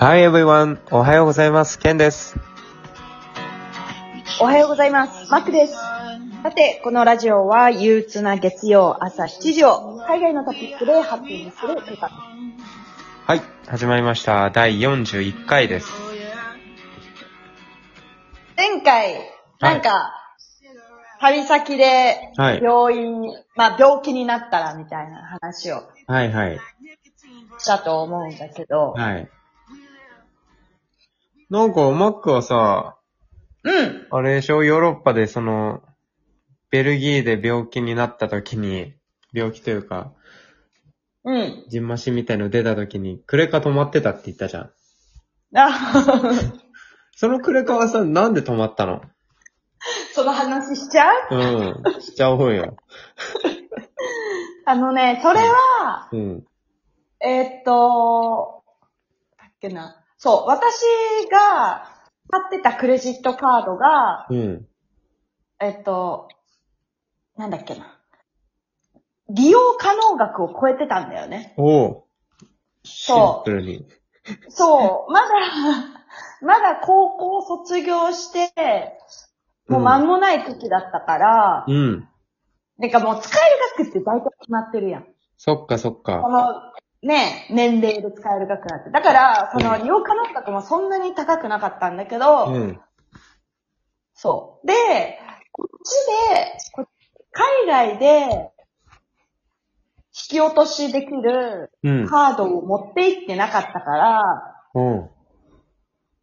Hi everyone! おはようございます。ケンです。おはようございます。マックです。さて、このラジオは憂鬱な月曜朝7時を海外のトピックでハッピーにする。はい、始まりました。第41回です。前回、なんか、旅先ではい病院に、まあ病気になったらみたいな話をはいはい。したと思うんだけど、はい。なんか、マックはさ、うん、あれでしょ？ヨーロッパでその、ベルギーで病気になった時に、病気というか、うん。ジンマシンみたいの出た時に、クレカ止まってたって言ったじゃん。あ そのクレカはさ、なんで止まったの？その話しちゃう？うん。しちゃおうよ。あのね、それは、うん。えーっと、だっけな。そう、私が使ってたクレジットカードが、うん。えっと、なんだっけな。利用可能額を超えてたんだよね。おう。シンプルに。そう、まだ、まだ高校卒業して、もう間もない時だったから、うん。なんかもう使える額って大体決まってるやん。そっかそっかこ。の、ね、年齢で使える額なんて。だから、その利用可能額もそんなに高くなかったんだけど、うん。そう。で、こっちで、こ海外で、引き落としできるうん。カードを持って行ってなかったから、うん。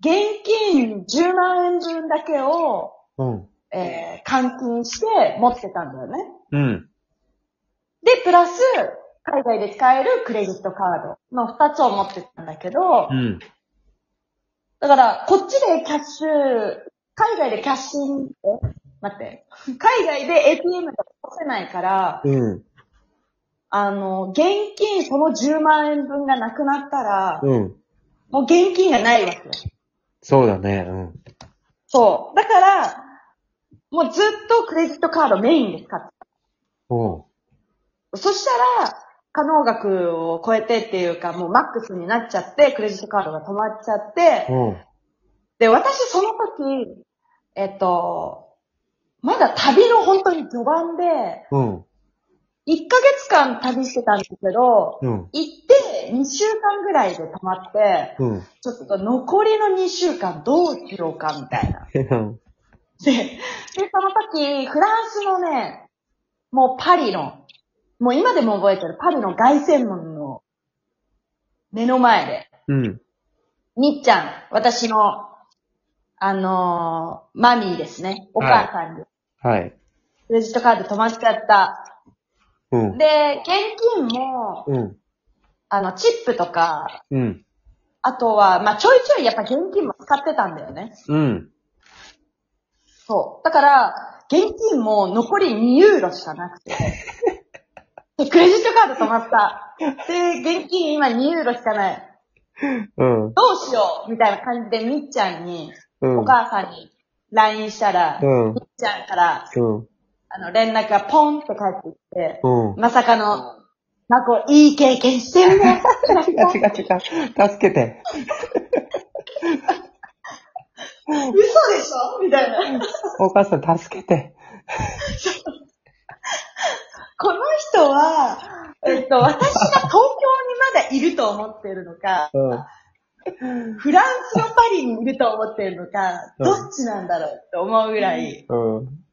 現金10万円分だけを、うん。えー換金して持ってたんだよね。うん。で、プラス、海外で使えるクレジットカードの2つを持ってたんだけど、うん。だから、こっちでキャッシュ、海外でキャッシン、え待って。海外で ATM が起こせないから、うん。あの、現金その10万円分がなくなったら、うん。もう現金がないわけよ。そうだね。うん。そう。だから、もうずっとクレジットカードメインで使っておう。た。そしたら、可能額を超えてっていうか、もうマックスになっちゃって、クレジットカードが止まっちゃって、おう。で、私その時、えっと、まだ旅の本当に序盤で、うん。1ヶ月間旅してたんですけど、うん。行って2週間ぐらいで止まって、うん。ちょっと残りの2週間どうしようかみたいな。で、で、その時、フランスのね、もうパリの、もう今でも覚えてるパリの凱旋門の目の前で、うん。みっちゃん、私の、あのーマミーですね。お母さんに、はい。クレジットカード止まっちゃった。うん。で、現金も、うん。あの、チップとか、うん。あとは、まあ、ちょいちょいやっぱ現金も使ってたんだよね。うん。そう。だから、現金も残り2ユーロしかなくて。で クレジットカード止まった。で、現金今2ユーロしかない。うん。どうしようみたいな感じでみっちゃんに、うん。お母さんに LINE したら、うんみっちゃんから、うん。あの、連絡がポンって返ってきて、うん。まさかの、なんかいい経験してるね。違 う違う違う。助けて。嘘でしょ？みたいな。お母さん助けて。この人は、えっと、私が東京にまだいると思ってるのか、うん。フランスのパリにいると思ってるのか、うんどっちなんだろうって思うぐらい。うん。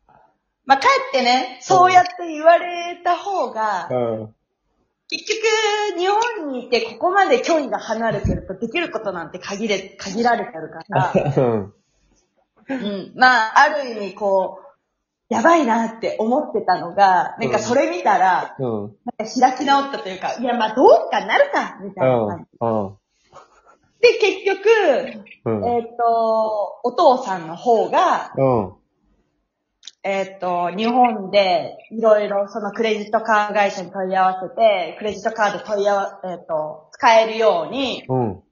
まあ、かえってね、そうやって言われた方が、うん。結局、日本にいてここまで距離が離れてるとできることなんて限れ、限られてるから、うん。うん。まあ、ある意味こう、やばいなって思ってたのが、なんかそれ見たら、うん。なんか開き直ったというか、いや、まあ、どうかなるか、みたいな感じ。うん。で、結局、うん。えっ、と、お父さんの方が、うん。えっ、と、日本でいろいろそのクレジットカード会社に問い合わせて、クレジットカード問い合わ、えっ、と、使えるように、うん。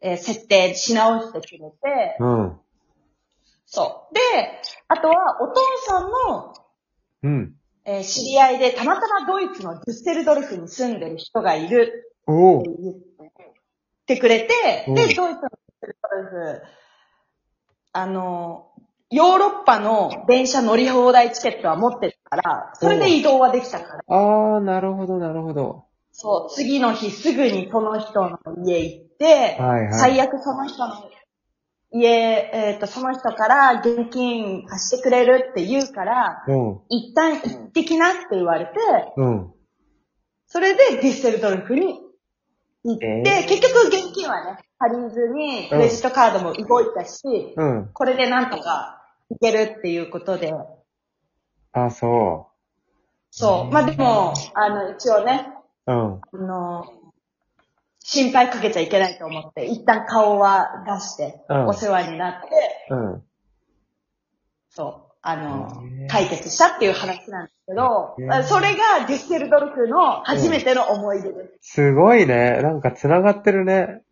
えー設定し直してくれて、うん。そう。で、あとはお父さんの、うん。えー知り合いでたまたまドイツのデュッセルドルフに住んでる人がいるおおって。言っててくれて、うんで、ドイツのゴルフ、あの、ヨーロッパの電車乗り放題チケットは持ってたから、それで移動はできたから。あー、なるほど、なるほど。そう、次の日すぐにその人の家行って、はいはい最悪その人の家、えっ、と、その人から現金貸してくれるって言うから、うん、一旦行ってきなって言われて、うん。それでディッセルドルフに行って、えー結局現金はね、借りずにクレジットカードも動いたし、うん。これでなんとかいけるっていうことで、あ、そそう。まあでも、あの、一応ね、う。うん。あの、心配かけちゃいけないと思って、一旦顔は出して、うんお世話になって、うん。そう、あの解決したっていう話なんですけどそれがデュッセルドルフの初めての思い出です。すごいね。なんか繋がってるね。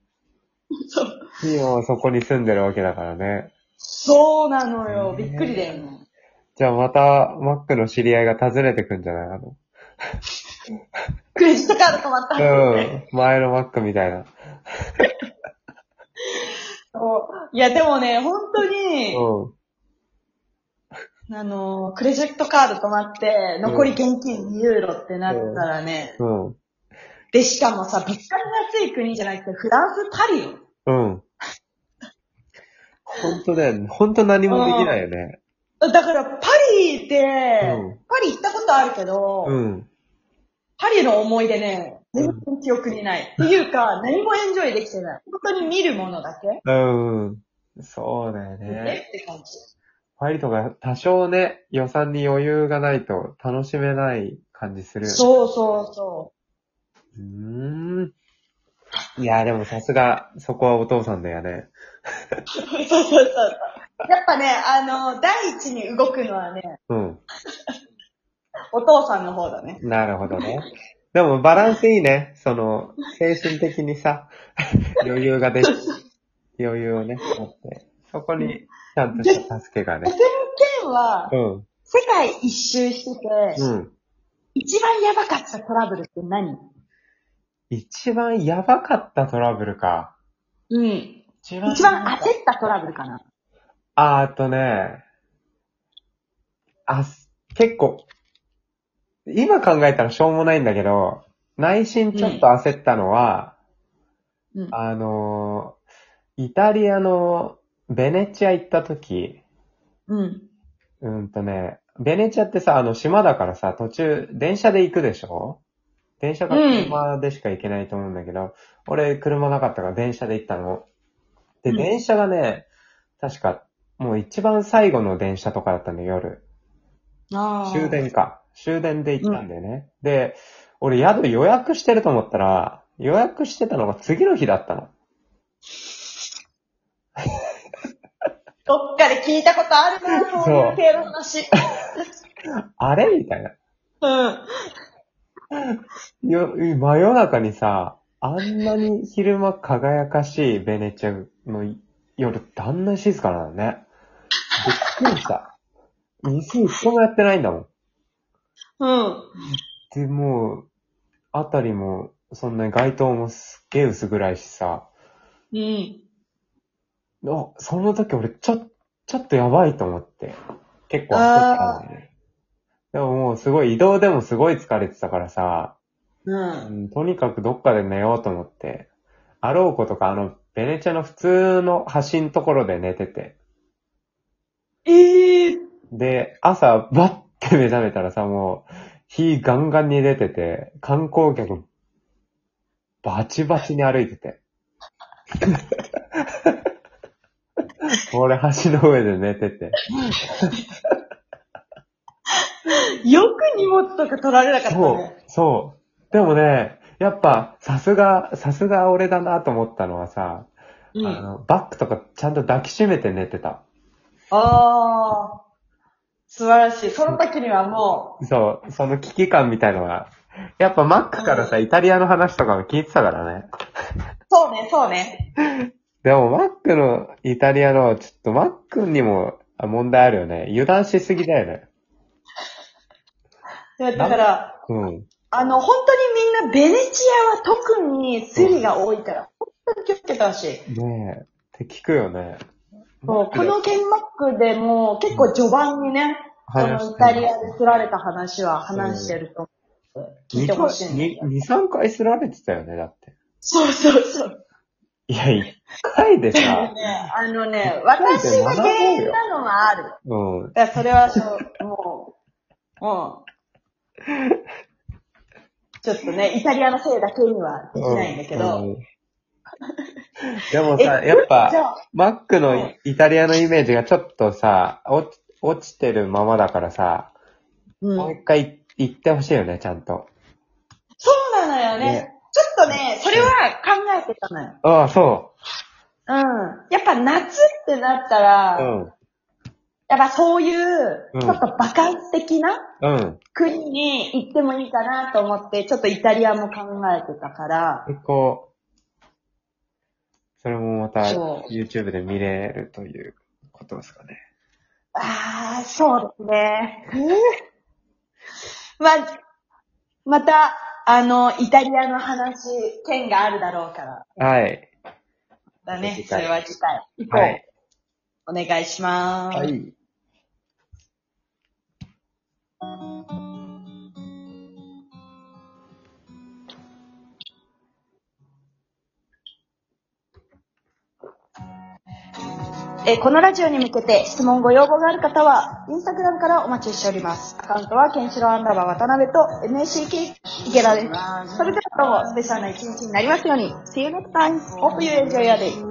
そう。今はそこに住んでるわけだからね。そうなのよ。びっくりだよね。じゃあまた、マックの知り合いが訪ねてくんじゃない？あの。クレジットカード止まったうん。前のマックみたいな。そういや、でもね、本当に、うん。あの、クレジットカード止まって、残り現金2ユーロってなったらね、うん。で、しかもさ、物価が安い国じゃなくて、フランス、パリよ。うん。本当だよね。本当何もできないよね。だから、パリで、うんパリ行ったことあるけど、うん。パリの思い出ね、全然記憶にない。っていうか、何もエンジョイできてない。本当に見るものだけ、うん。そうだよえね。って感じ。パリとか多少ね、予算に余裕がないと楽しめない感じする。そうそうそうーん。いや、でもさすが、そこはお父さんだよね。そうそうそう。やっぱね、あの、第一に動くのはね、うん。お父さんの方だね。なるほどね。でもバランスいいね。その、精神的にさ、余裕ができ、余裕をね、持って。そこに、ちゃんとした助けがね。県はう、ん。世界一周してて、うん。一番やばかったトラブルって何？一番やばかったトラブルか。うん。一一番焦ったトラブルかな？あーあとね、あ、す結構、今考えたらしょうもないんだけど、内心ちょっと焦ったのは、うん。あのー、イタリアのベネチア行った時、うん。うんとね、ベネチアってさ、あの島だからさ、途中、電車で行くでしょ？電車か車でしか行けないと思うんだけど、俺車なかったから電車で行ったの。で、うん電車がね、確か、もう一番最後の電車とかだったんだよ、夜。ああ。終電か。終電で行ったんだよね。で、俺宿予約してると思ったら、予約してたのが次の日だったの。どっかで聞いたことあるな、そういう系の話。あれみたいな。うん。よ、真夜中にさ、あんなに昼間輝かしいベネチアの夜ってあんなに静かなのね。びっくりした。店一個もやってないんだもん。うん。で、もう、あたりも、そんなに街灯もすっげえ薄暗いしさ、うん。あ、その時俺ちょ、ちょっとやばいと思って。結構焦ったのね。でももうすごい移動でもすごい疲れてたからさ、う。うんん、とにかくどっかで寝ようと思って、あろうことかあの、ベネチアの普通の橋のところで寝てて。ええー。で、朝バッて目覚めたらさ、もう、火ガンガンに出てて、観光客、バチバチに歩いてて。俺橋の上で寝てて。よく荷物とか取られなかったそうね。、そう。でもね、やっぱ、さすが、さすが俺だなと思ったのはさ、うん。あの、バッグとかちゃんと抱きしめて寝てた。ああ。素晴らしい。その時にはもそう、その危機感みたいのが、やっぱマックからさ、イタリアの話とかも聞いてたからね。う、そうね、そうね。でもマックのイタリアの、ちょっとマックにもあ問題あるよね。油断しすぎだよね。でだから、うん。あの、本当にみんなベネチアは特にスリが多いから、本当に気をつけてほしい。ねえ。って聞くよね。そう、このケンマックでも結構序盤にね、そ話のイタリアで釣られた話は話してると思って、聞いてほしいんだけど。2、3回すられてたよね、だって。そうそうそう。いや、1回でさ、ね、あのね、私が原因なのはある。うん。いや、それはそう、もう、もう、ちょっとね、イタリアのせいだけにはできないんだけど。うん でもえさ、やっぱマックのイタリアのイメージがちょっとさ、落ち落ちてるままだからさ、もううん。一回行ってほしいよね、ちゃんと。そうなのよね。ねちょっとね、それは考えてたのよ。ああ、そうん。やっぱ夏ってなったら、う。うん。やっぱそういう、うんちょっとバカンス的なうん。国に行ってもいいかなと思って、ちょっとイタリアも考えてたから、結構、それもまたそう YouTube で見れるということですかね。ああ、そうですね。ま、また、あの、イタリアの話、件があるだろうから。はい。だね。次回それは次回。以降、はい。お願いします。はい。えーこのラジオに向けて質問ご要望がある方は、インスタグラムからお待ちしております。アカウントは、ケンシロウアンダーバー渡辺と NACK 池田です。それではどうも、スペシャルな一日になりますように。See you next time. Hope you enjoy your day.